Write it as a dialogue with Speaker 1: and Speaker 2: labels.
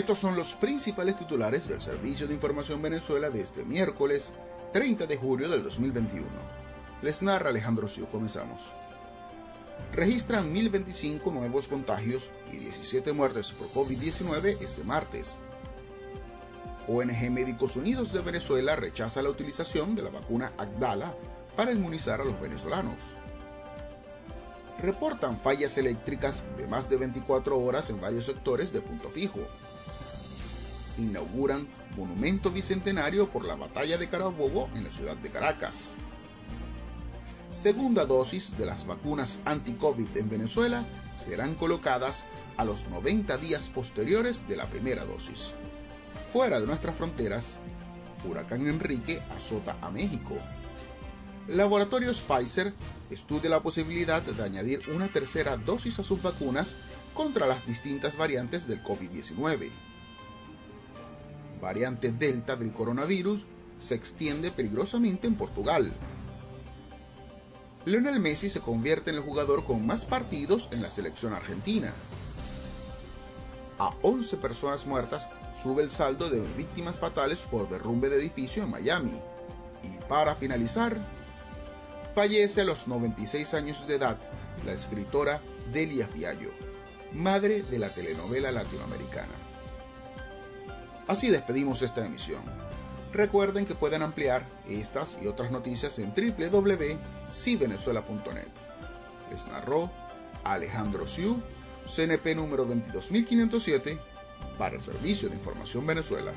Speaker 1: Estos son los principales titulares del Servicio de Información Venezuela de este miércoles 30 de julio del 2021. Les narra Alejandro Siu. Comenzamos. Registran 1.025 nuevos contagios y 17 muertes por COVID-19 este martes. ONG Médicos Unidos de Venezuela rechaza la utilización de la vacuna Agdala para inmunizar a los venezolanos. Reportan fallas eléctricas de más de 24 horas en varios sectores de punto fijo inauguran monumento bicentenario por la batalla de Carabobo en la ciudad de Caracas. Segunda dosis de las vacunas anti-COVID en Venezuela serán colocadas a los 90 días posteriores de la primera dosis. Fuera de nuestras fronteras, Huracán Enrique azota a México. Laboratorios Pfizer estudia la posibilidad de añadir una tercera dosis a sus vacunas contra las distintas variantes del COVID-19 variante Delta del coronavirus, se extiende peligrosamente en Portugal. Lionel Messi se convierte en el jugador con más partidos en la selección argentina. A 11 personas muertas sube el saldo de víctimas fatales por derrumbe de edificio en Miami. Y para finalizar, fallece a los 96 años de edad la escritora Delia Fiallo, madre de la telenovela latinoamericana. Así despedimos esta emisión. Recuerden que pueden ampliar estas y otras noticias en www.civenezuela.net. Les narró Alejandro Siu, CNP número 22507, para el Servicio de Información Venezuela.